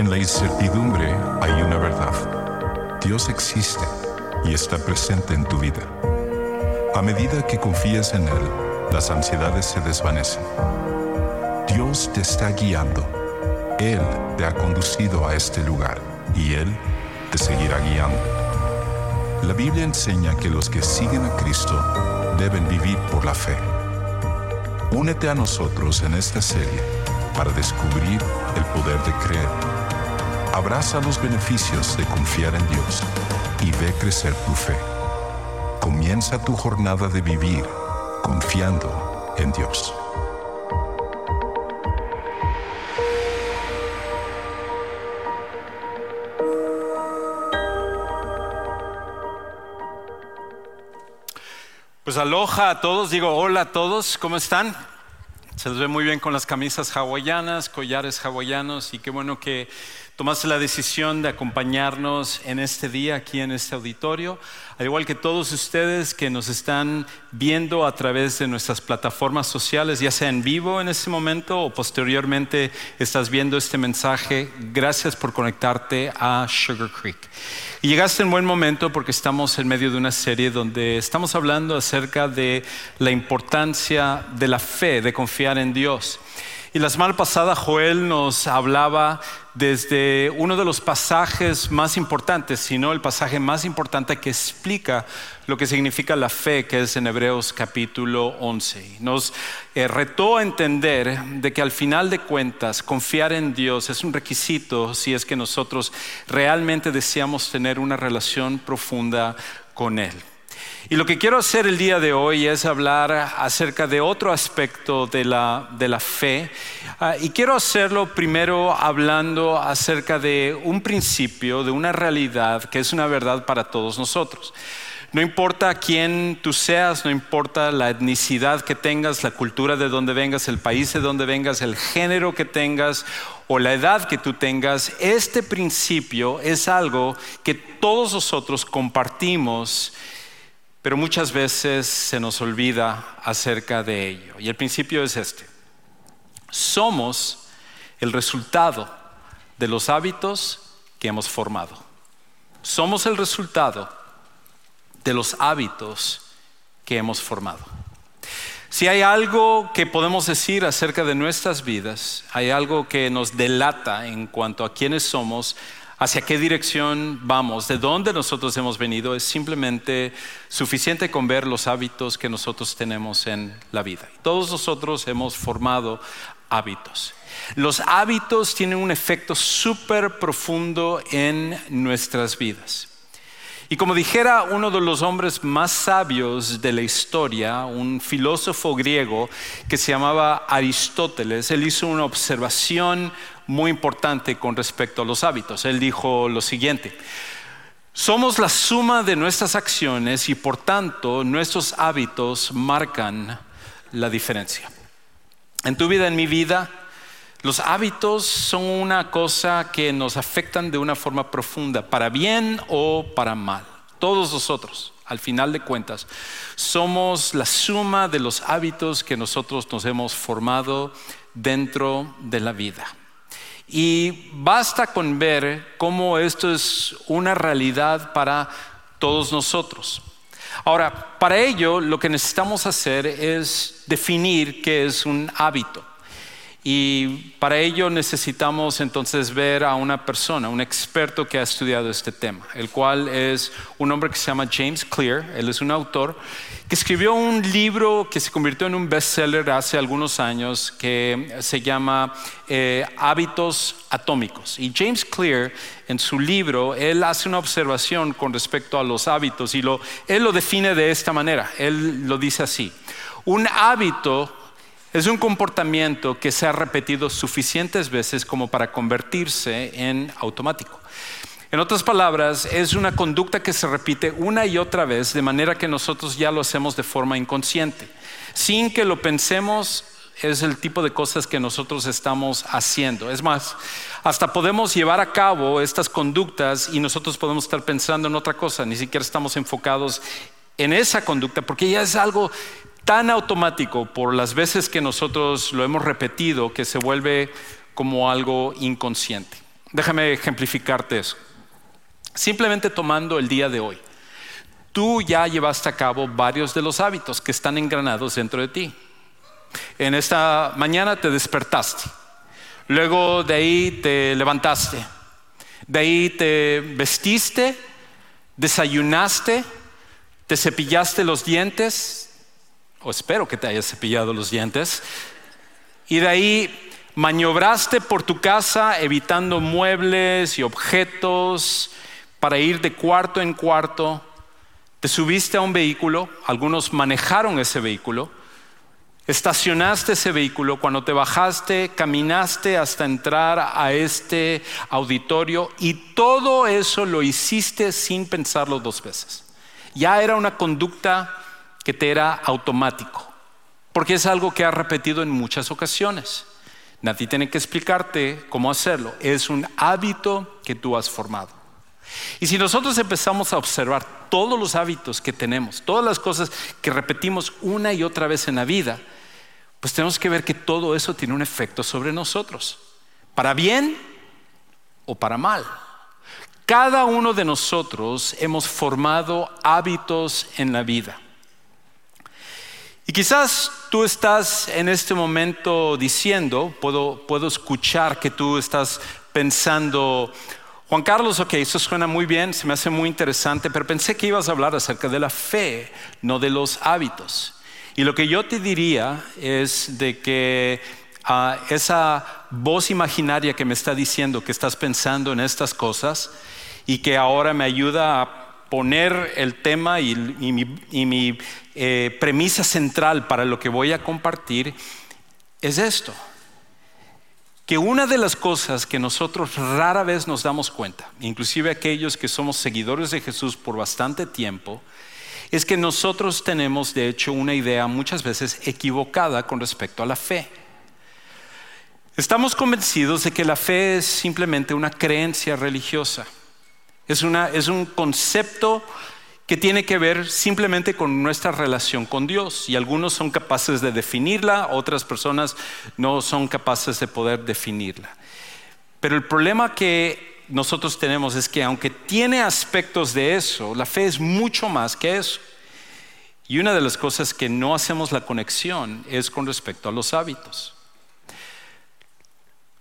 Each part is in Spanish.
En la incertidumbre hay una verdad. Dios existe y está presente en tu vida. A medida que confías en Él, las ansiedades se desvanecen. Dios te está guiando. Él te ha conducido a este lugar y Él te seguirá guiando. La Biblia enseña que los que siguen a Cristo deben vivir por la fe. Únete a nosotros en esta serie para descubrir el poder de creer. Abraza los beneficios de confiar en Dios y ve crecer tu fe. Comienza tu jornada de vivir confiando en Dios. Pues aloha a todos, digo hola a todos, ¿cómo están? Se les ve muy bien con las camisas hawaianas, collares hawaianos y qué bueno que tomaste la decisión de acompañarnos en este día aquí en este auditorio, al igual que todos ustedes que nos están viendo a través de nuestras plataformas sociales, ya sea en vivo en este momento o posteriormente estás viendo este mensaje. Gracias por conectarte a Sugar Creek. Y llegaste en buen momento porque estamos en medio de una serie donde estamos hablando acerca de la importancia de la fe, de confiar en Dios. Y la semana pasada Joel nos hablaba desde uno de los pasajes más importantes, sino el pasaje más importante que explica lo que significa la fe, que es en Hebreos capítulo 11. Nos eh, retó a entender de que al final de cuentas confiar en Dios es un requisito si es que nosotros realmente deseamos tener una relación profunda con Él. Y lo que quiero hacer el día de hoy es hablar acerca de otro aspecto de la, de la fe. Uh, y quiero hacerlo primero hablando acerca de un principio, de una realidad que es una verdad para todos nosotros. No importa quién tú seas, no importa la etnicidad que tengas, la cultura de donde vengas, el país de donde vengas, el género que tengas o la edad que tú tengas, este principio es algo que todos nosotros compartimos pero muchas veces se nos olvida acerca de ello. Y el principio es este. Somos el resultado de los hábitos que hemos formado. Somos el resultado de los hábitos que hemos formado. Si hay algo que podemos decir acerca de nuestras vidas, hay algo que nos delata en cuanto a quiénes somos, hacia qué dirección vamos, de dónde nosotros hemos venido, es simplemente suficiente con ver los hábitos que nosotros tenemos en la vida. Todos nosotros hemos formado hábitos. Los hábitos tienen un efecto súper profundo en nuestras vidas. Y como dijera uno de los hombres más sabios de la historia, un filósofo griego que se llamaba Aristóteles, él hizo una observación muy importante con respecto a los hábitos. Él dijo lo siguiente, somos la suma de nuestras acciones y por tanto nuestros hábitos marcan la diferencia. En tu vida, en mi vida, los hábitos son una cosa que nos afectan de una forma profunda, para bien o para mal. Todos nosotros, al final de cuentas, somos la suma de los hábitos que nosotros nos hemos formado dentro de la vida. Y basta con ver cómo esto es una realidad para todos nosotros. Ahora, para ello lo que necesitamos hacer es definir qué es un hábito. Y para ello necesitamos entonces ver a una persona, un experto que ha estudiado este tema, el cual es un hombre que se llama James Clear, él es un autor que escribió un libro que se convirtió en un bestseller hace algunos años que se llama eh, Hábitos Atómicos. Y James Clear en su libro, él hace una observación con respecto a los hábitos y lo, él lo define de esta manera, él lo dice así, un hábito es un comportamiento que se ha repetido suficientes veces como para convertirse en automático. En otras palabras, es una conducta que se repite una y otra vez de manera que nosotros ya lo hacemos de forma inconsciente. Sin que lo pensemos, es el tipo de cosas que nosotros estamos haciendo. Es más, hasta podemos llevar a cabo estas conductas y nosotros podemos estar pensando en otra cosa, ni siquiera estamos enfocados en esa conducta, porque ya es algo tan automático por las veces que nosotros lo hemos repetido que se vuelve como algo inconsciente. Déjame ejemplificarte eso. Simplemente tomando el día de hoy. Tú ya llevaste a cabo varios de los hábitos que están engranados dentro de ti. En esta mañana te despertaste. Luego de ahí te levantaste. De ahí te vestiste, desayunaste, te cepillaste los dientes, o espero que te hayas cepillado los dientes, y de ahí maniobraste por tu casa evitando muebles y objetos para ir de cuarto en cuarto, te subiste a un vehículo, algunos manejaron ese vehículo, estacionaste ese vehículo, cuando te bajaste, caminaste hasta entrar a este auditorio y todo eso lo hiciste sin pensarlo dos veces. Ya era una conducta que te era automático, porque es algo que has repetido en muchas ocasiones. Nadie tiene que explicarte cómo hacerlo, es un hábito que tú has formado. Y si nosotros empezamos a observar todos los hábitos que tenemos, todas las cosas que repetimos una y otra vez en la vida, pues tenemos que ver que todo eso tiene un efecto sobre nosotros, para bien o para mal. Cada uno de nosotros hemos formado hábitos en la vida. Y quizás tú estás en este momento diciendo, puedo, puedo escuchar que tú estás pensando, Juan Carlos, ok, eso suena muy bien, se me hace muy interesante, pero pensé que ibas a hablar acerca de la fe, no de los hábitos. Y lo que yo te diría es de que ah, esa voz imaginaria que me está diciendo que estás pensando en estas cosas y que ahora me ayuda a poner el tema y, mi, eh, premisa central para lo que voy a compartir es esto que una de las cosas que nosotros rara vez nos damos cuenta, inclusive aquellos que somos seguidores de Jesús por bastante tiempo, es que nosotros tenemos de hecho una idea muchas veces equivocada con respecto a la fe. Estamos convencidos de que la fe es simplemente una creencia religiosa, es, un concepto que tiene que ver simplemente con nuestra relación con Dios. Y algunos son capaces de definirla, otras personas no son capaces de poder definirla. Pero el problema que nosotros tenemos es que aunque tiene aspectos de eso, la fe es mucho más que eso. Y una de las cosas que no hacemos la conexión es con respecto a los hábitos.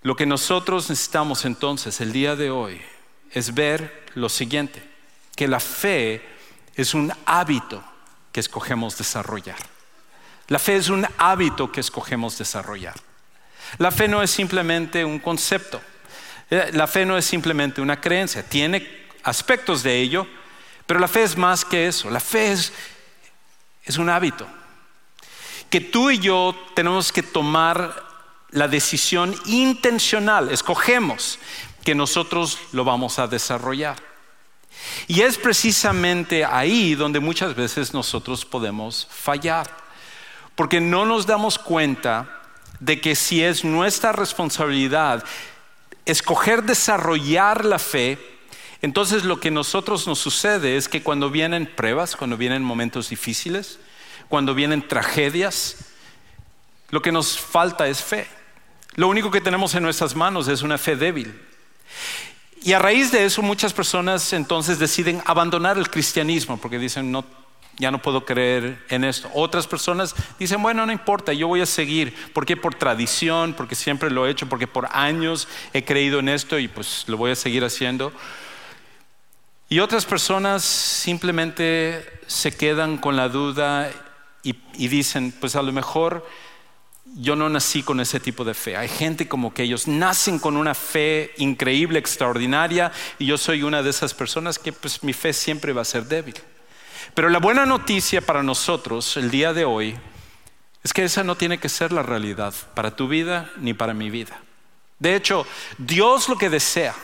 Lo que nosotros necesitamos entonces el día de hoy es ver lo siguiente, que la fe es un hábito que escogemos desarrollar. La fe es un hábito que escogemos desarrollar. La fe no es simplemente un concepto. Eh, la fe no es simplemente una creencia. Tiene aspectos de ello, pero la fe es más que eso. La fe es, es un hábito. Que tú y yo tenemos que tomar la decisión intencional. Escogemos que nosotros lo vamos a desarrollar. Y es precisamente ahí donde muchas veces nosotros podemos fallar, porque no nos damos cuenta de que si es nuestra responsabilidad escoger desarrollar la fe, entonces lo que a nosotros nos sucede es que cuando vienen pruebas, cuando vienen momentos difíciles, cuando vienen tragedias, lo que nos falta es fe. Lo único que tenemos en nuestras manos es una fe débil. Y a raíz de eso muchas personas entonces deciden abandonar el cristianismo porque dicen, no, ya no puedo creer en esto. Otras personas dicen, bueno, no importa, yo voy a seguir, porque por tradición, porque siempre lo he hecho, porque por años he creído en esto y pues lo voy a seguir haciendo. Y otras personas simplemente se quedan con la duda y, y dicen, pues a lo mejor yo no nací con ese tipo de fe. Hay gente como que ellos nacen con una fe increíble, extraordinaria, y yo soy una de esas personas que pues mi fe siempre va a ser débil. Pero la buena noticia para nosotros el día de hoy es que esa no tiene que ser la realidad para tu vida ni para mi vida. De hecho, Dios lo que desea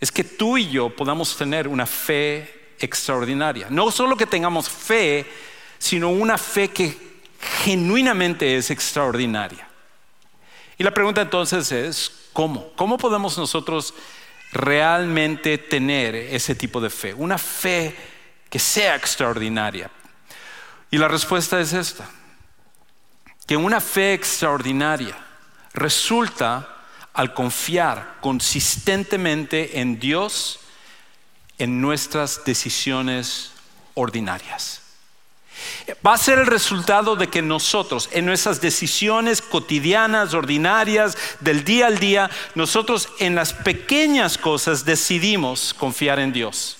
es que tú y yo podamos tener una fe extraordinaria. No solo que tengamos fe, sino una fe que genuinamente es extraordinaria. Y la pregunta entonces es, ¿cómo? ¿Cómo podemos nosotros realmente tener ese tipo de fe? Una fe que sea extraordinaria. Y la respuesta es esta, que una fe extraordinaria resulta al confiar consistentemente en Dios en nuestras decisiones ordinarias. Va a ser el resultado de que nosotros, en nuestras decisiones cotidianas, ordinarias, del día al día, nosotros en las pequeñas cosas decidimos confiar en Dios.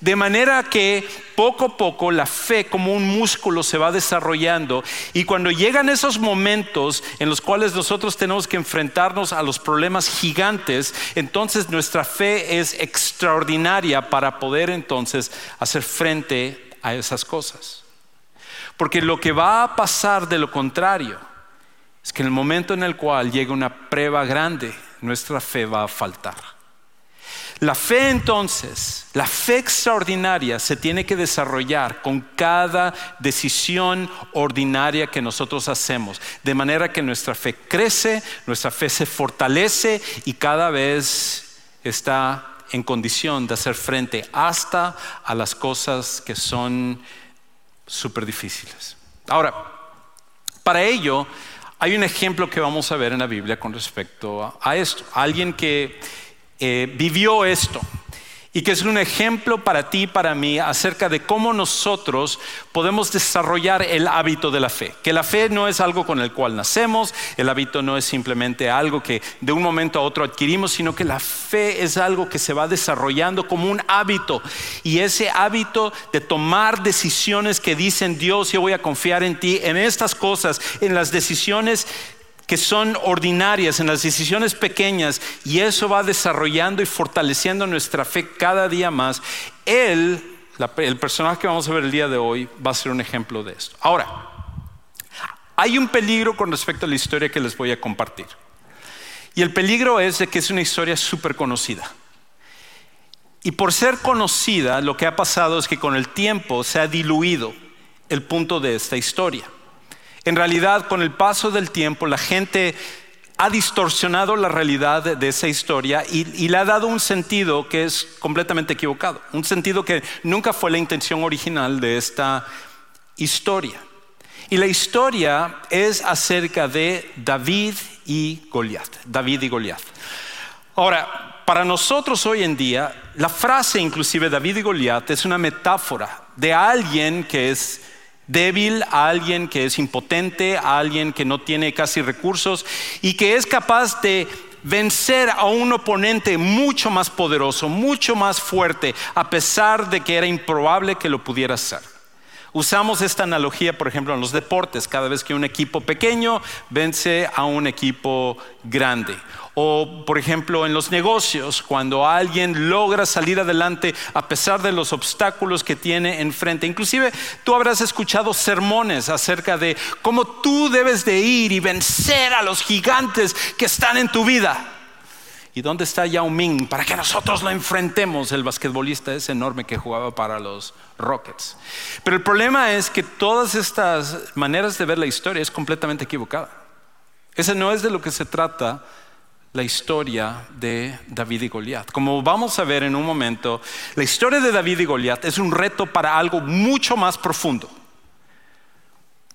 De manera que poco a poco la fe como un músculo se va desarrollando y cuando llegan esos momentos en los cuales nosotros tenemos que enfrentarnos a los problemas gigantes, entonces nuestra fe es extraordinaria para poder entonces hacer frente a esas cosas. Porque lo que va a pasar de lo contrario es que en el momento en el cual llega una prueba grande, nuestra fe va a faltar. La fe entonces, la fe extraordinaria se tiene que desarrollar con cada decisión ordinaria que nosotros hacemos, de manera que nuestra fe crece, nuestra fe se fortalece y cada vez está en condición de hacer frente hasta a las cosas que son súper difíciles. Ahora, para ello hay un ejemplo que vamos a ver en la Biblia con respecto a, esto. Alguien que eh, vivió esto y que es un ejemplo para ti y para mí acerca de cómo nosotros podemos desarrollar el hábito de la fe. Que la fe no es algo con el cual nacemos, el hábito no es simplemente algo que de un momento a otro adquirimos, sino que la fe es algo que se va desarrollando como un hábito. Y ese hábito de tomar decisiones que dicen Dios, yo voy a confiar en ti, en estas cosas, en las decisiones que son ordinarias, en las decisiones pequeñas, y eso va desarrollando y fortaleciendo nuestra fe cada día más, él, el personaje que vamos a ver el día de hoy, va a ser un ejemplo de esto. Ahora, hay un peligro con respecto a la historia que les voy a compartir. Y el peligro es de que es una historia súper conocida. Y por ser conocida, lo que ha pasado es que con el tiempo se ha diluido el punto de esta historia. En realidad, con el paso del tiempo, la gente ha distorsionado la realidad de esa historia y, le ha dado un sentido que es completamente equivocado, un sentido que nunca fue la intención original de esta historia. Y la historia es acerca de David y Goliat. David y Goliat. Ahora, para nosotros hoy en día, la frase inclusive David y Goliat es una metáfora de alguien que es débil, a alguien que es impotente, a alguien que no tiene casi recursos y que es capaz de vencer a un oponente mucho más poderoso, mucho más fuerte, a pesar de que era improbable que lo pudiera hacer. Usamos esta analogía, por ejemplo, en los deportes, cada vez que un equipo pequeño vence a un equipo grande. O, por ejemplo, en los negocios, cuando alguien logra salir adelante a pesar de los obstáculos que tiene enfrente. Inclusive tú habrás escuchado sermones acerca de cómo tú debes de ir y vencer a los gigantes que están en tu vida. ¿Y dónde está Yao Ming para que nosotros lo enfrentemos? El basquetbolista es enorme que jugaba para los Rockets. Pero el problema es que todas estas maneras de ver la historia es completamente equivocada. Ese no es de lo que se trata la historia de David y Goliat. Como vamos a ver en un momento, la historia de David y Goliat es un reto para algo mucho más profundo.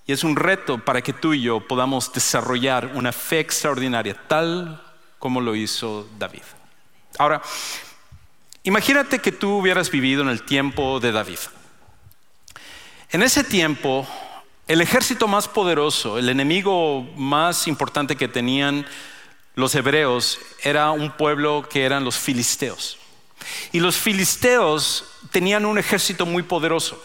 Y es un reto para que tú y yo podamos desarrollar una fe extraordinaria, tal como lo hizo David. Ahora, imagínate que tú hubieras vivido en el tiempo de David. En ese tiempo, el ejército más poderoso, el enemigo más importante que tenían los hebreos era un pueblo que eran los filisteos. Y los filisteos tenían un ejército muy poderoso.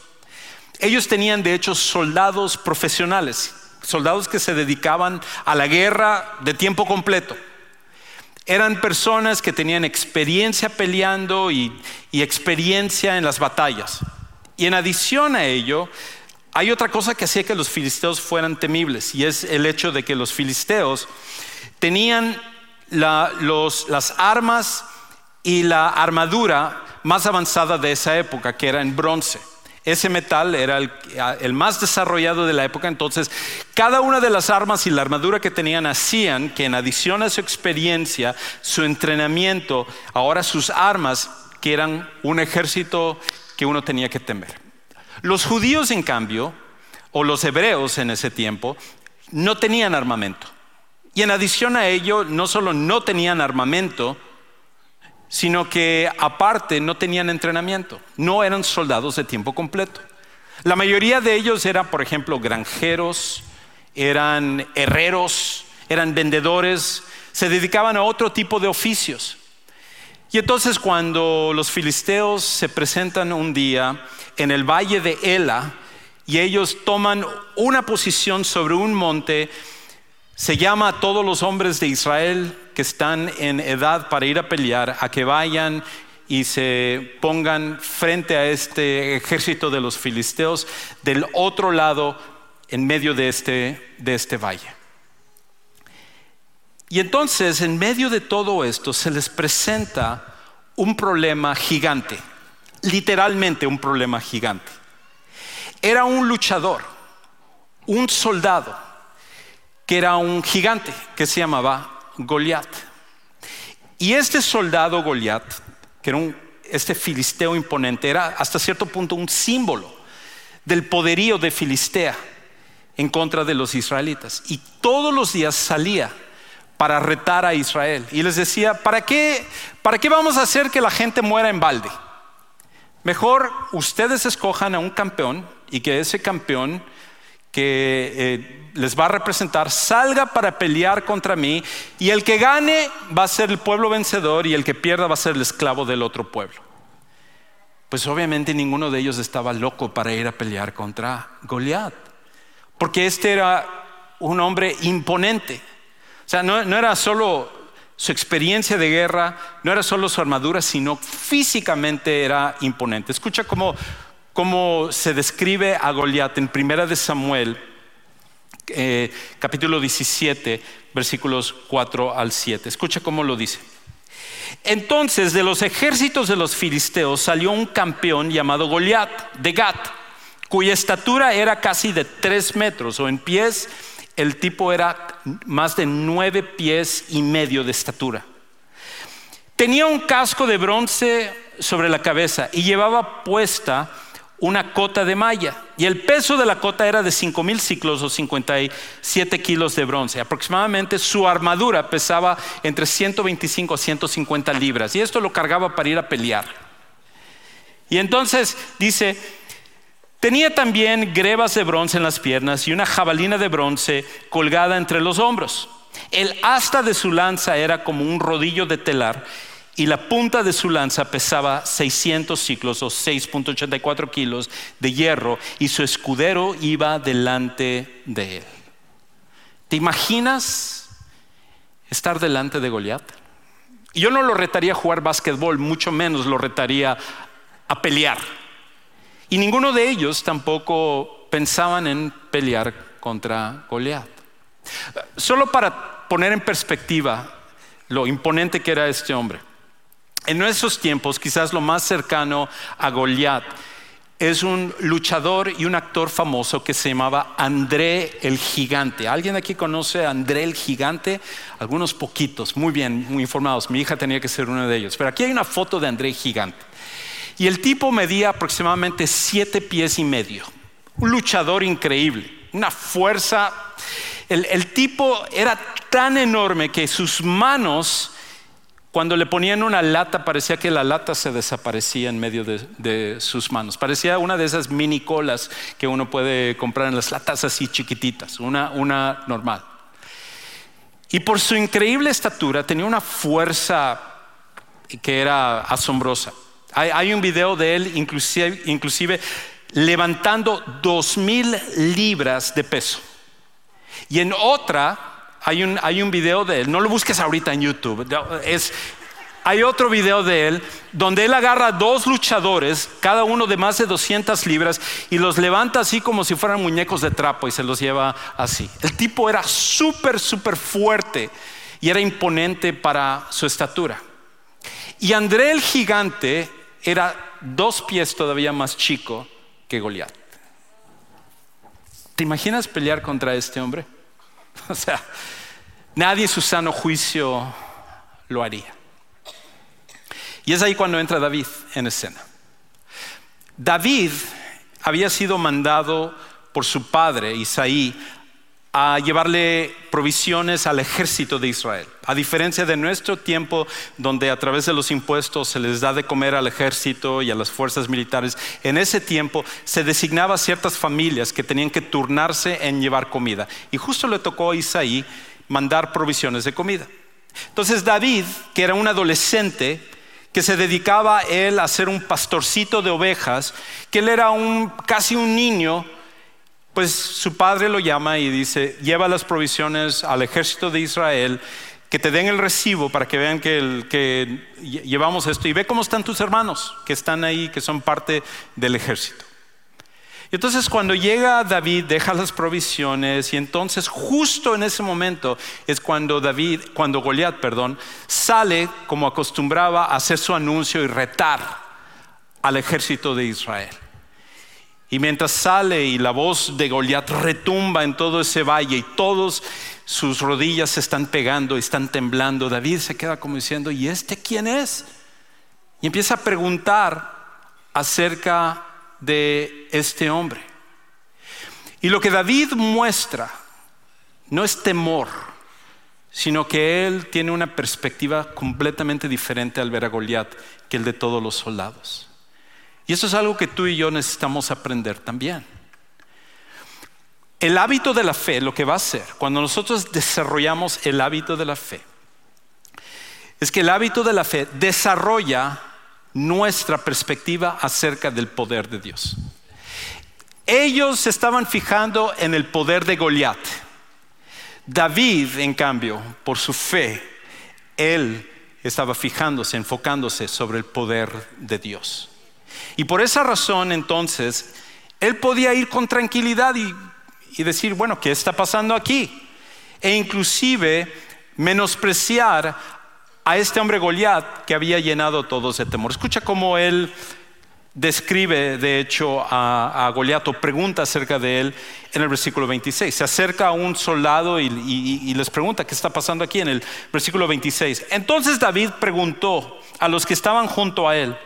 Ellos tenían de hecho soldados profesionales, soldados que se dedicaban a la guerra de tiempo completo. Eran personas que tenían experiencia peleando y, experiencia en las batallas. Y en adición a ello, hay otra cosa que hacía que los filisteos fueran temibles, y es el hecho de que los filisteos tenían las armas y la armadura más avanzada de esa época, que era en bronce. Ese metal era el, más desarrollado de la época, entonces cada una de las armas y la armadura que tenían hacían que en adición a su experiencia, su entrenamiento, ahora sus armas, que eran un ejército que uno tenía que temer. Los judíos, en cambio, o los hebreos en ese tiempo, no tenían armamento. Y en adición a ello, no solo no tenían armamento, sino que aparte no tenían entrenamiento, no eran soldados de tiempo completo. La mayoría de ellos eran, por ejemplo, granjeros, eran herreros, eran vendedores, se dedicaban a otro tipo de oficios. Y entonces cuando los filisteos se presentan un día en el valle de Ela y ellos toman una posición sobre un monte, se llama a todos los hombres de Israel que están en edad para ir a pelear a que vayan y se pongan frente a este ejército de los filisteos del otro lado en medio de este, de este valle. Y entonces, en medio de todo esto, se les presenta un problema gigante, literalmente un problema gigante. Era un luchador, un soldado, que era un gigante que se llamaba Goliat. Y este soldado Goliat, que era un, este filisteo imponente, era hasta cierto punto un símbolo del poderío de Filistea en contra de los israelitas. Y todos los días salía para retar a Israel. Y les decía, ¿para qué, ¿para qué vamos a hacer que la gente muera en balde? Mejor ustedes escojan a un campeón y que ese campeón que eh, les va a representar salga para pelear contra mí y el que gane va a ser el pueblo vencedor y el que pierda va a ser el esclavo del otro pueblo. Pues obviamente ninguno de ellos estaba loco para ir a pelear contra Goliat, porque este era un hombre imponente o sea, no, era solo su experiencia de guerra, no era solo su armadura, sino físicamente era imponente. Escucha cómo, se describe a Goliat en Primera de Samuel, eh, capítulo 17, versículos 4 al 7. Escucha cómo lo dice. Entonces de los ejércitos de los filisteos salió un campeón llamado Goliat de Gat, cuya estatura era casi de tres metros o en pies el tipo era más de nueve pies y medio de estatura. Tenía un casco de bronce sobre la cabeza y llevaba puesta una cota de malla. Y el peso de la cota era de cinco mil ciclos o 57 kilos de bronce. Aproximadamente su armadura pesaba entre 125 a 150 libras. Y esto lo cargaba para ir a pelear. Y entonces dice, Tenía también grebas de bronce en las piernas y una jabalina de bronce colgada entre los hombros. El asta de su lanza era como un rodillo de telar y la punta de su lanza pesaba 600 ciclos o 6.84 kilos de hierro y su escudero iba delante de él. ¿Te imaginas estar delante de Goliat? Yo no lo retaría a jugar básquetbol, mucho menos lo retaría a pelear. Y ninguno de ellos tampoco pensaban en pelear contra Goliat. Solo para poner en perspectiva lo imponente que era este hombre. En nuestros tiempos, quizás lo más cercano a Goliat es un luchador y un actor famoso que se llamaba André el Gigante. ¿Alguien aquí conoce a André el Gigante? Algunos poquitos, muy bien, muy informados. Mi hija tenía que ser uno de ellos. Pero aquí hay una foto de André el Gigante. Y el tipo medía aproximadamente siete pies y medio. Un luchador increíble, una fuerza. El, tipo era tan enorme que sus manos, cuando le ponían una lata, parecía que la lata se desaparecía en medio de, sus manos. Parecía una de esas mini colas que uno puede comprar en las latas así chiquititas, una, una normal. Y por su increíble estatura tenía una fuerza que era asombrosa. Hay, un video de él inclusive, levantando dos mil libras de peso. Y en otra hay un, hay un video de él, no lo busques ahorita en YouTube, es, hay otro video de él donde él agarra dos luchadores, cada uno de más de 200 libras, y los levanta así como si fueran muñecos de trapo y se los lleva así. El tipo era súper, súper fuerte y era imponente para su estatura. Y André el gigante era dos pies todavía más chico que Goliat. ¿Te imaginas pelear contra este hombre? O sea, nadie en su sano juicio lo haría. Y es ahí cuando entra David en escena. David había sido mandado por su padre, Isaí, a llevarle provisiones al ejército de Israel. A diferencia de nuestro tiempo, donde a través de los impuestos se les da de comer al ejército y a las fuerzas militares, en ese tiempo se designaba ciertas familias que tenían que turnarse en llevar comida. Y justo le tocó a Isaí mandar provisiones de comida. Entonces David, que era un adolescente, que se dedicaba él a ser un pastorcito de ovejas, que él era un, casi un niño, pues su padre lo llama y dice, lleva las provisiones al ejército de Israel, que te den el recibo para que vean que, llevamos esto y ve cómo están tus hermanos que están ahí, que son parte del ejército. Y entonces cuando llega David, deja las provisiones y entonces justo en ese momento es cuando David, cuando Goliat, perdón, sale como acostumbraba a hacer su anuncio y retar al ejército de Israel. Y mientras sale y la voz de Goliat retumba en todo ese valle y todos sus rodillas se están pegando y están temblando, David se queda como diciendo, ¿y este quién es? Y empieza a preguntar acerca de este hombre. Y lo que David muestra no es temor, sino que él tiene una perspectiva completamente diferente al ver a Goliat que el de todos los soldados. Y eso es algo que tú y yo necesitamos aprender también. El hábito de la fe, lo que va a hacer, cuando nosotros desarrollamos el hábito de la fe, es que el hábito de la fe desarrolla nuestra perspectiva acerca del poder de Dios. Ellos se estaban fijando en el poder de Goliat. David, en cambio, por su fe, él estaba fijándose, enfocándose sobre el poder de Dios. Y por esa razón, entonces, él podía ir con tranquilidad y, decir, bueno, ¿qué está pasando aquí? E inclusive menospreciar a este hombre Goliat que había llenado todo ese temor. Escucha cómo él describe, de hecho, a, Goliat o pregunta acerca de él en el versículo 26. Se acerca a un soldado y, y les pregunta qué está pasando aquí en el versículo 26. Entonces David preguntó a los que estaban junto a él,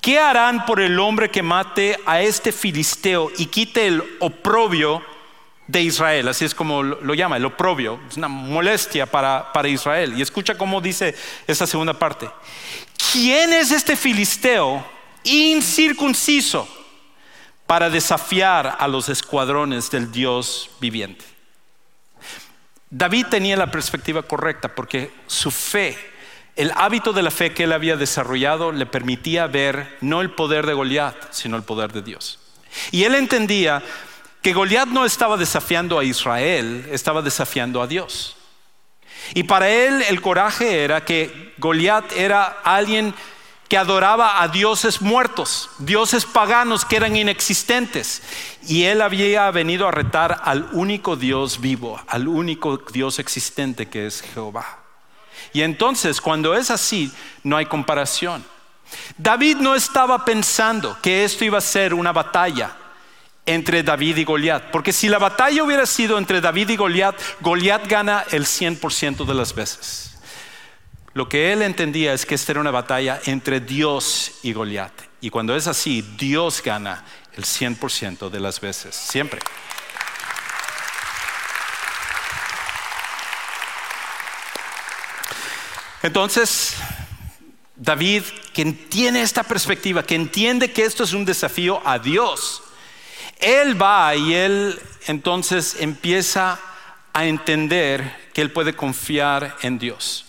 ¿qué harán por el hombre que mate a este filisteo y quite el oprobio? de Israel, así es como lo llama, el oprobio, es una molestia para, para Israel. Y escucha cómo dice esta segunda parte. ¿Quién es este filisteo incircunciso para desafiar a los escuadrones del Dios viviente? David tenía la perspectiva correcta porque su fe, el hábito de la fe que él había desarrollado le permitía ver no el poder de Goliat, sino el poder de Dios. Y él entendía que Goliat no estaba desafiando a Israel, estaba desafiando a Dios. Y para él el coraje era que Goliat era alguien que adoraba a dioses muertos, dioses paganos que eran inexistentes. Y él había venido a retar al único Dios vivo, al único Dios existente que es Jehová. Y entonces, cuando es así, no hay comparación. David no estaba pensando que esto iba a ser una batalla entre David y Goliat. Porque si la batalla hubiera sido entre David y Goliat, Goliat gana el 100% de las veces. Lo que él entendía es que esta era una batalla entre Dios y Goliat. Y cuando es así, Dios gana el 100% de las veces, siempre. Entonces, David, quien tiene esta perspectiva, que entiende que esto es un desafío a Dios, él va y él entonces empieza a entender que él puede confiar en Dios.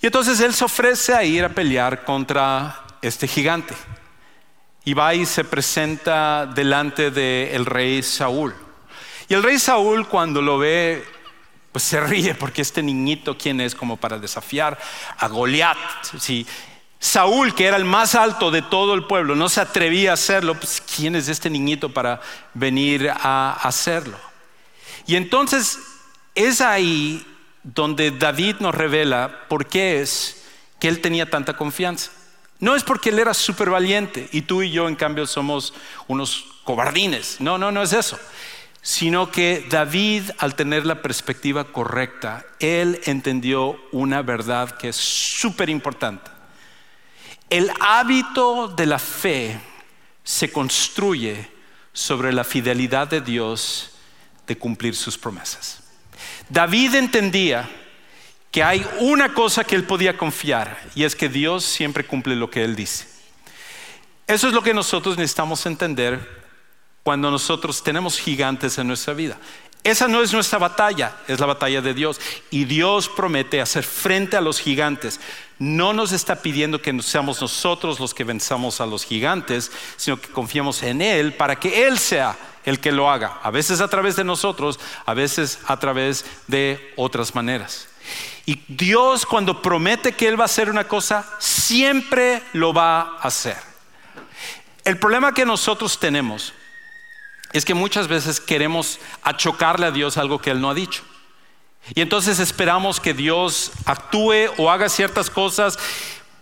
Y entonces él se ofrece a ir a pelear contra este gigante. Y va y se presenta delante del rey Saúl. Y el rey Saúl cuando lo ve, pues se ríe porque este niñito, ¿quién es como para desafiar a Goliat? Si Saúl, que era el más alto de todo el pueblo, no se atrevía a hacerlo. Pues, ¿Quién es este niñito para venir a hacerlo? Y entonces es ahí donde David nos revela por qué es que él tenía tanta confianza. No es porque él era súper valiente y tú y yo en cambio somos unos cobardines. No, no, no es eso. Sino que David, al tener la perspectiva correcta, él entendió una verdad que es súper importante. El hábito de la fe se construye sobre la fidelidad de Dios de cumplir sus promesas. David entendía que hay una cosa que él podía confiar y es que Dios siempre cumple lo que él dice. Eso es lo que nosotros necesitamos entender cuando nosotros tenemos gigantes en nuestra vida. Esa no es nuestra batalla, es la batalla de Dios. Y Dios promete hacer frente a los gigantes. No nos está pidiendo que seamos nosotros los que venzamos a los gigantes, sino que confiemos en Él para que Él sea el que lo haga. A veces a través de nosotros, a veces a través de otras maneras. Y Dios cuando promete que Él va a hacer una cosa, siempre lo va a hacer. El problema que nosotros tenemos es que muchas veces queremos achocarle a Dios algo que Él no ha dicho. Y entonces esperamos que Dios actúe o haga ciertas cosas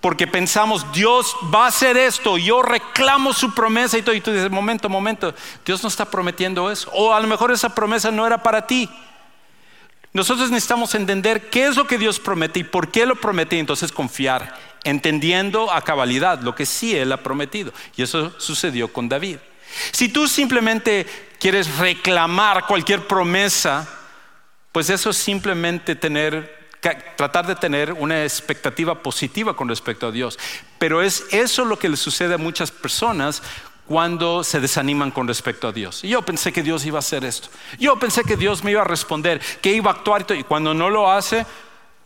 porque pensamos, Dios va a hacer esto, yo reclamo su promesa y todo. Y tú dices, momento, momento, Dios no está prometiendo eso. O a lo mejor esa promesa no era para ti. Nosotros necesitamos entender qué es lo que Dios promete y por qué lo promete y entonces confiar, entendiendo a cabalidad lo que sí Él ha prometido. Y eso sucedió con David. Si tú simplemente quieres reclamar cualquier promesa, pues eso es simplemente tratar de tener una expectativa positiva con respecto a Dios. Pero es eso lo que le sucede a muchas personas cuando se desaniman con respecto a Dios. Yo pensé que Dios iba a hacer esto. Yo pensé que Dios me iba a responder, que iba a actuar. Y cuando no lo hace,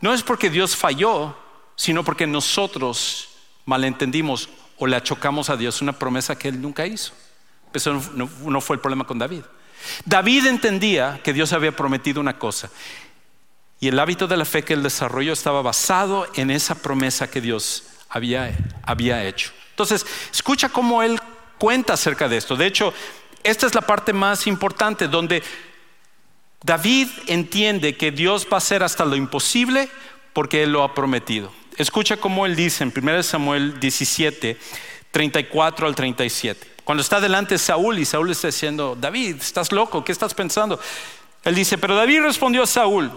no es porque Dios falló, sino porque nosotros malentendimos o le achocamos a Dios una promesa que Él nunca hizo. Eso no, fue el problema con David. David entendía que Dios había prometido una cosa. Y el hábito de la fe que él desarrolló estaba basado en esa promesa que Dios había, había hecho. Entonces, escucha cómo él cuenta acerca de esto. De hecho, esta es la parte más importante donde David entiende que Dios va a hacer hasta lo imposible porque Él lo ha prometido. Escucha cómo Él dice en 1 Samuel 17, 34 al 37. Cuando está delante de Saúl y Saúl está diciendo, David, estás loco, ¿qué estás pensando? Él dice, pero David respondió a Saúl,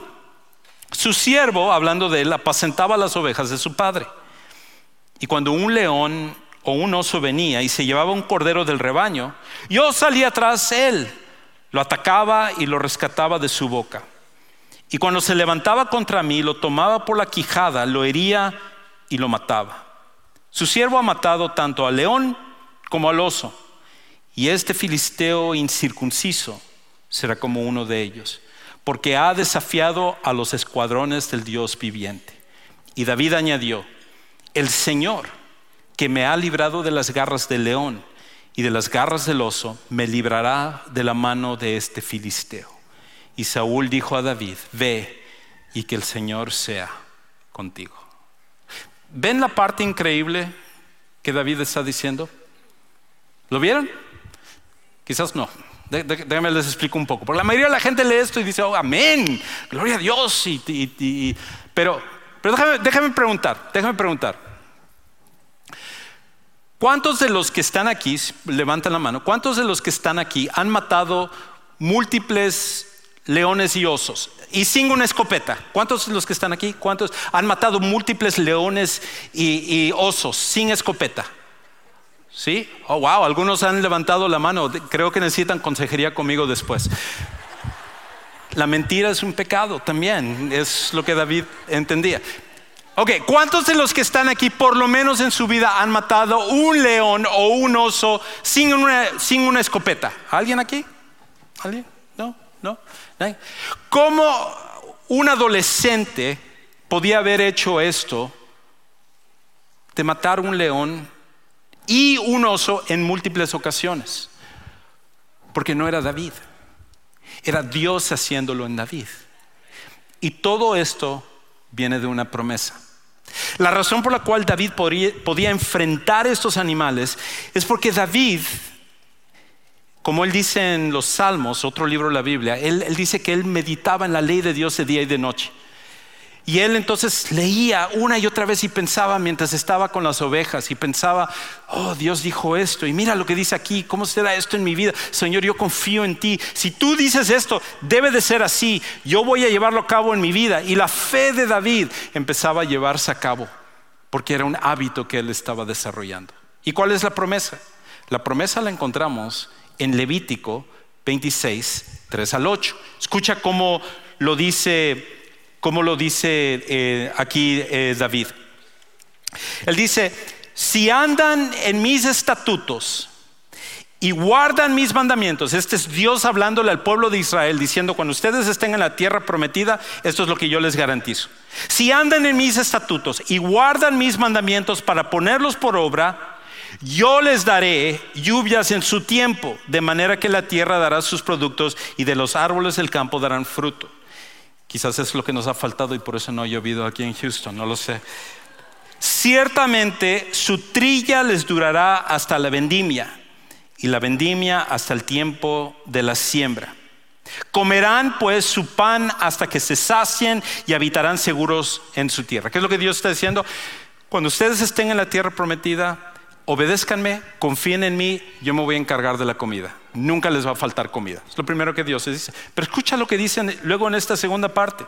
su siervo, hablando de él, apacentaba las ovejas de su padre. Y cuando un león o un oso venía y se llevaba un cordero del rebaño, yo salía tras él, lo atacaba y lo rescataba de su boca. Y cuando se levantaba contra mí, lo tomaba por la quijada, lo hería y lo mataba. Su siervo ha matado tanto al león como al oso, y este filisteo incircunciso será como uno de ellos, porque ha desafiado a los escuadrones del Dios viviente. Y David añadió, el Señor que me ha librado de las garras del león y de las garras del oso, me librará de la mano de este filisteo. Y Saúl dijo a David, ve y que el Señor sea contigo. ¿Ven la parte increíble que David está diciendo? ¿Lo vieron? Quizás no. Déjenme les explico un poco. Porque la mayoría de la gente lee esto y dice, oh, amén, gloria a Dios. pero pero déjame, déjame preguntar, déjame preguntar. ¿Cuántos de los que están aquí, levantan la mano, cuántos de los que están aquí han matado múltiples leones y osos. Y sin una escopeta. ¿Cuántos de los que están aquí? ¿Cuántos han matado múltiples leones y, osos sin escopeta? ¿Sí? Oh, wow, algunos han levantado la mano. Creo que necesitan consejería conmigo después. La mentira es un pecado también, es lo que David entendía. Ok, ¿cuántos de los que están aquí por lo menos en su vida han matado un león o un oso sin una, sin una escopeta? ¿Alguien aquí? ¿Alguien? ¿No? ¿No? ¿Cómo un adolescente podía haber hecho esto de matar un león y un oso en múltiples ocasiones? Porque no era David, era Dios haciéndolo en David. Y todo esto viene de una promesa. La razón por la cual David podía, enfrentar estos animales es porque David como él dice en los Salmos, otro libro de la Biblia, él, dice que él meditaba en la ley de Dios de día y de noche. Y él entonces leía una y otra vez y pensaba mientras estaba con las ovejas y pensaba, oh Dios dijo esto y mira lo que dice aquí, ¿cómo será esto en mi vida? Señor, yo confío en ti. Si tú dices esto, debe de ser así. Yo voy a llevarlo a cabo en mi vida. Y la fe de David empezaba a llevarse a cabo porque era un hábito que él estaba desarrollando. ¿Y cuál es la promesa? La promesa la encontramos en Levítico 26, 3 al 8. Escucha cómo lo dice, cómo lo dice eh, aquí eh, David. Él dice, si andan en mis estatutos y guardan mis mandamientos, este es Dios hablándole al pueblo de Israel diciendo, cuando ustedes estén en la tierra prometida, esto es lo que yo les garantizo. Si andan en mis estatutos y guardan mis mandamientos para ponerlos por obra, yo les daré lluvias en su tiempo, de manera que la tierra dará sus productos y de los árboles del campo darán fruto. Quizás es lo que nos ha faltado y por eso no ha llovido aquí en Houston, no lo sé. Ciertamente su trilla les durará hasta la vendimia y la vendimia hasta el tiempo de la siembra. Comerán pues su pan hasta que se sacien y habitarán seguros en su tierra. ¿Qué es lo que Dios está diciendo? Cuando ustedes estén en la tierra prometida, obedézcanme, confíen en mí, yo me voy a encargar de la comida. Nunca les va a faltar comida. Es lo primero que Dios dice. Pero escucha lo que dice luego en esta segunda parte.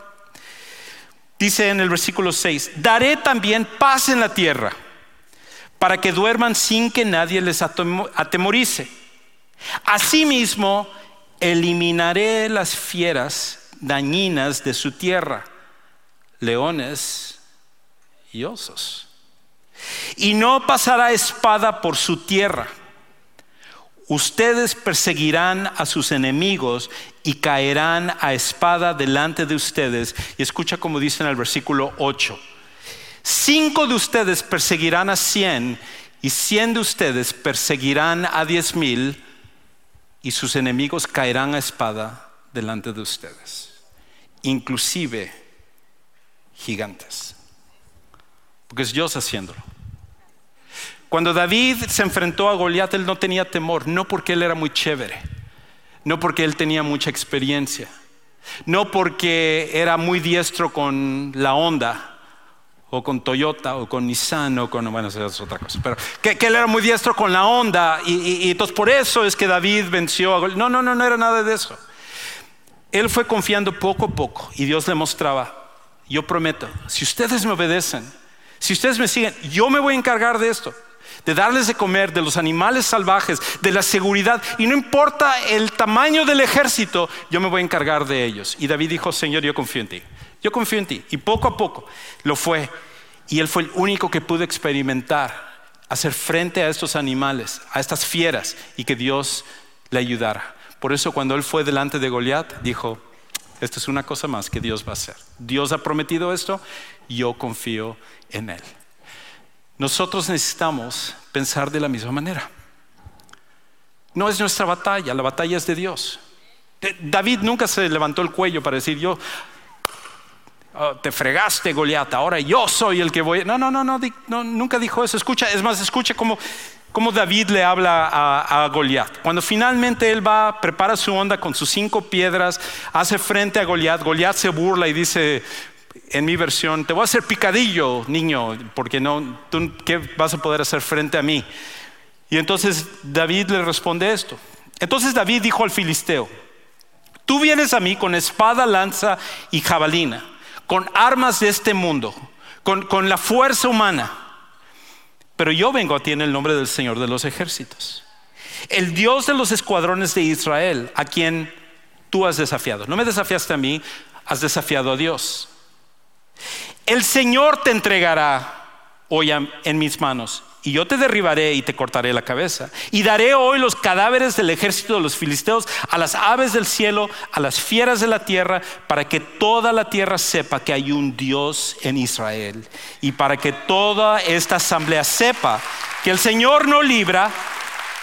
Dice en el versículo 6, daré también paz en la tierra para que duerman sin que nadie les atemorice. Asimismo, eliminaré las fieras dañinas de su tierra, leones y osos. Y no pasará espada por su tierra. Ustedes perseguirán a sus enemigos y caerán a espada delante de ustedes. Y escucha como dice en el versículo 8 Cinco de ustedes perseguirán a cien y cien de ustedes perseguirán a diez mil y sus enemigos caerán a espada delante de ustedes, inclusive gigantes, porque es Dios haciéndolo. Cuando David se enfrentó a Goliat, él no tenía temor, no porque él era muy chévere, no porque él tenía mucha experiencia, no porque era muy diestro con la onda, o con Toyota o con Nissan o con, bueno, eso es otra cosa, pero que, él era muy diestro con la onda y, entonces por eso es que David venció a No, no, no, no era nada de eso. Él fue confiando poco a poco y Dios le mostraba, yo prometo, si ustedes me obedecen, si ustedes me siguen, yo me voy a encargar de esto de darles de comer, de los animales salvajes, de la seguridad. Y no importa el tamaño del ejército, yo me voy a encargar de ellos. Y David dijo, Señor, yo confío en ti. Yo confío en ti. Y poco a poco lo fue. Y él fue el único que pudo experimentar, hacer frente a estos animales, a estas fieras, y que Dios le ayudara. Por eso cuando él fue delante de Goliat, dijo, esto es una cosa más que Dios va a hacer. Dios ha prometido esto, yo confío en él. Nosotros necesitamos pensar de la misma manera. No es nuestra batalla, la batalla es de Dios. David nunca se levantó el cuello para decir, yo Oh, te fregaste, Goliat, ahora yo soy el que voy. No, no, no, no, nunca dijo eso. Escucha, es más, escucha cómo, David le habla a, a Goliat. Cuando finalmente él va, prepara su onda con sus cinco piedras, hace frente a Goliat. Goliat se burla y dice, en mi versión, te voy a hacer picadillo, niño, porque no, tú qué vas a poder hacer frente a mí. Y entonces David le responde esto. Entonces David dijo al filisteo, tú vienes a mí con espada, lanza y jabalina con armas de este mundo, con, la fuerza humana. Pero yo vengo a ti en el nombre del Señor de los ejércitos, el Dios de los escuadrones de Israel, a quien tú has desafiado. No me desafiaste a mí, has desafiado a Dios. El Señor te entregará hoy en mis manos y yo te derribaré y te cortaré la cabeza. Y daré hoy los cadáveres del ejército de los filisteos a las aves del cielo, a las fieras de la tierra, para que toda la tierra sepa que hay un Dios en Israel. Y para que toda esta asamblea sepa que el Señor no libra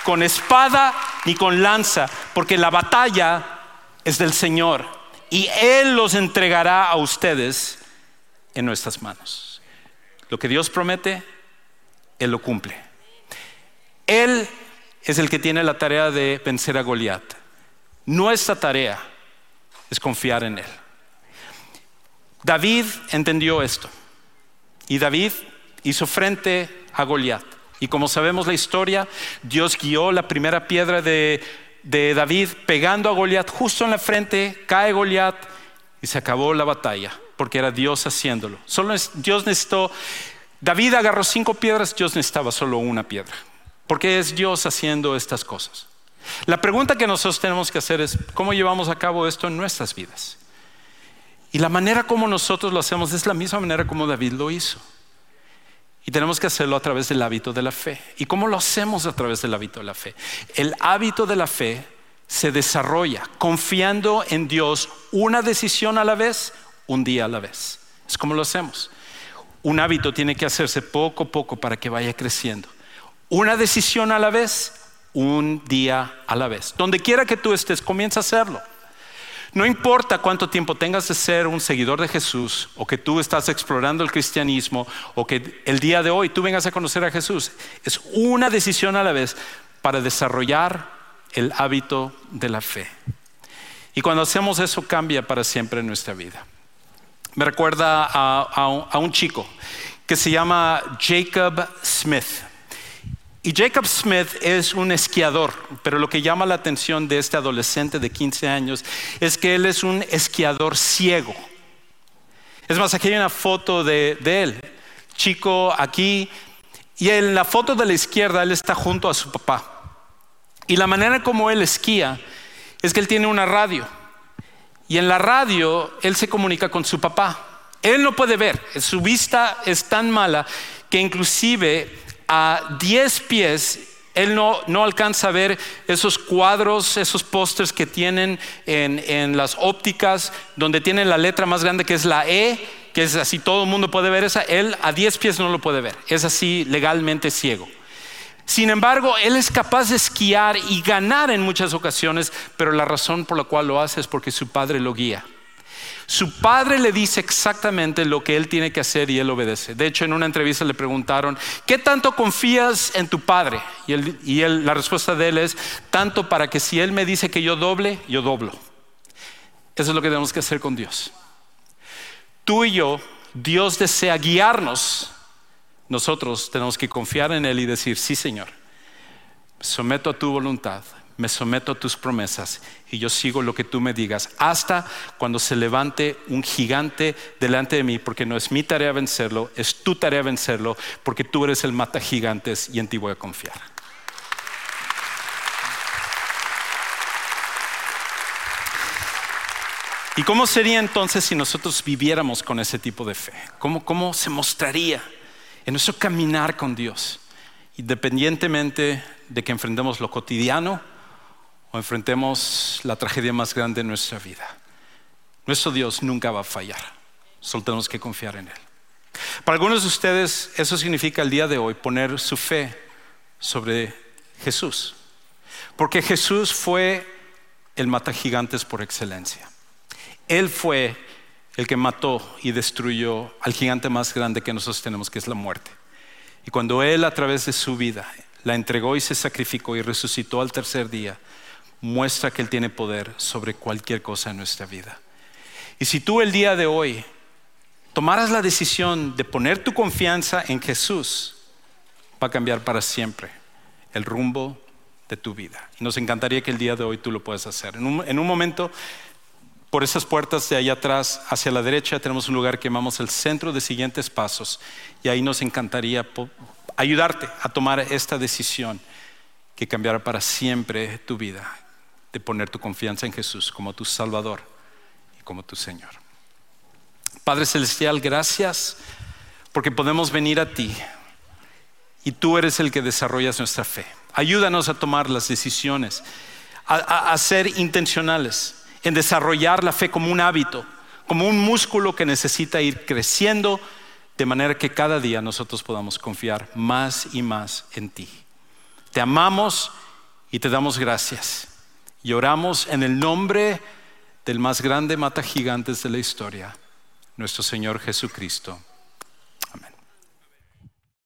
con espada ni con lanza, porque la batalla es del Señor. Y Él los entregará a ustedes en nuestras manos. Lo que Dios promete él lo cumple. Él es el que tiene la tarea de vencer a Goliat. Nuestra tarea es confiar en Él. David entendió esto y David hizo frente a Goliat. Y como sabemos la historia, Dios guió la primera piedra de, David pegando a Goliat justo en la frente, cae Goliat y se acabó la batalla, porque era Dios haciéndolo. Solo Dios necesitó David agarró cinco piedras, Dios necesitaba solo una piedra, porque es Dios haciendo estas cosas. La pregunta que nosotros tenemos que hacer es, ¿cómo llevamos a cabo esto en nuestras vidas? Y la manera como nosotros lo hacemos es la misma manera como David lo hizo. Y tenemos que hacerlo a través del hábito de la fe. ¿Y cómo lo hacemos a través del hábito de la fe? El hábito de la fe se desarrolla confiando en Dios una decisión a la vez, un día a la vez. Es como lo hacemos. Un hábito tiene que hacerse poco a poco para que vaya creciendo. Una decisión a la vez, un día a la vez. Donde quiera que tú estés, comienza a hacerlo. No importa cuánto tiempo tengas de ser un seguidor de Jesús o que tú estás explorando el cristianismo o que el día de hoy tú vengas a conocer a Jesús, es una decisión a la vez para desarrollar el hábito de la fe. Y cuando hacemos eso cambia para siempre nuestra vida. Me recuerda a, un chico que se llama Jacob Smith. Y Jacob Smith es un esquiador, pero lo que llama la atención de este adolescente de 15 años es que él es un esquiador ciego. Es más, aquí hay una foto de, él, chico aquí, y en la foto de la izquierda él está junto a su papá. Y la manera como él esquía es que él tiene una radio. Y en la radio él se comunica con su papá. Él no puede ver, su vista es tan mala que inclusive a 10 pies, él no, alcanza a ver esos cuadros, esos pósters que tienen en, las ópticas, donde tienen la letra más grande que es la E, que es así, todo el mundo puede ver esa, él a 10 pies no lo puede ver, es así legalmente ciego. Sin embargo, él es capaz de esquiar y ganar en muchas ocasiones, pero la razón por la cual lo hace es porque su padre lo guía. Su padre le dice exactamente lo que él tiene que hacer y él obedece. De hecho, en una entrevista le preguntaron, ¿qué tanto confías en tu padre? Y, la respuesta de él es, tanto para que si él me dice que yo doble, yo doblo. Eso es lo que tenemos que hacer con Dios. Tú y yo, Dios desea guiarnos. Nosotros tenemos que confiar en Él y decir, sí Señor, someto a tu voluntad me someto a tus promesas y yo sigo lo que tú me digas, hasta cuando se levante un gigante delante de mí, porque no es mi tarea vencerlo, es tu tarea vencerlo, porque tú eres el mata gigantes y en ti voy a confiar. ¿Y cómo sería entonces si nosotros viviéramos con ese tipo de fe? ¿Cómo, cómo se mostraría en nuestro caminar con Dios? Independientemente de que enfrentemos lo cotidiano o enfrentemos la tragedia más grande de nuestra vida. Nuestro Dios nunca va a fallar, solo tenemos que confiar en Él. Para algunos de ustedes eso significa el día de hoy poner su fe sobre Jesús, porque Jesús fue el mata gigantes por excelencia. Él fue el que mató y destruyó al gigante más grande que nosotros tenemos, que es la muerte. Y cuando Él a través de su vida la entregó y se sacrificó y resucitó al tercer día, muestra que Él tiene poder sobre cualquier cosa en nuestra vida. Y si tú el día de hoy tomaras la decisión de poner tu confianza en Jesús, va a cambiar para siempre el rumbo de tu vida. Y nos encantaría que el día de hoy tú lo puedas hacer. En un, momento, por esas puertas de allá atrás, hacia la derecha, tenemos un lugar que llamamos el centro de siguientes pasos. Y ahí nos encantaría ayudarte a tomar esta decisión que cambiará para siempre tu vida de poner tu confianza en Jesús como tu Salvador y como tu Señor. Padre Celestial, gracias porque podemos venir a ti y tú eres el que desarrollas nuestra fe. Ayúdanos a tomar las decisiones, a, ser intencionales en desarrollar la fe como un hábito, como un músculo que necesita ir creciendo de manera que cada día nosotros podamos confiar más y más en ti. Te amamos y te damos gracias. Y oramos en el nombre del más grande mata gigantes de la historia, nuestro Señor Jesucristo.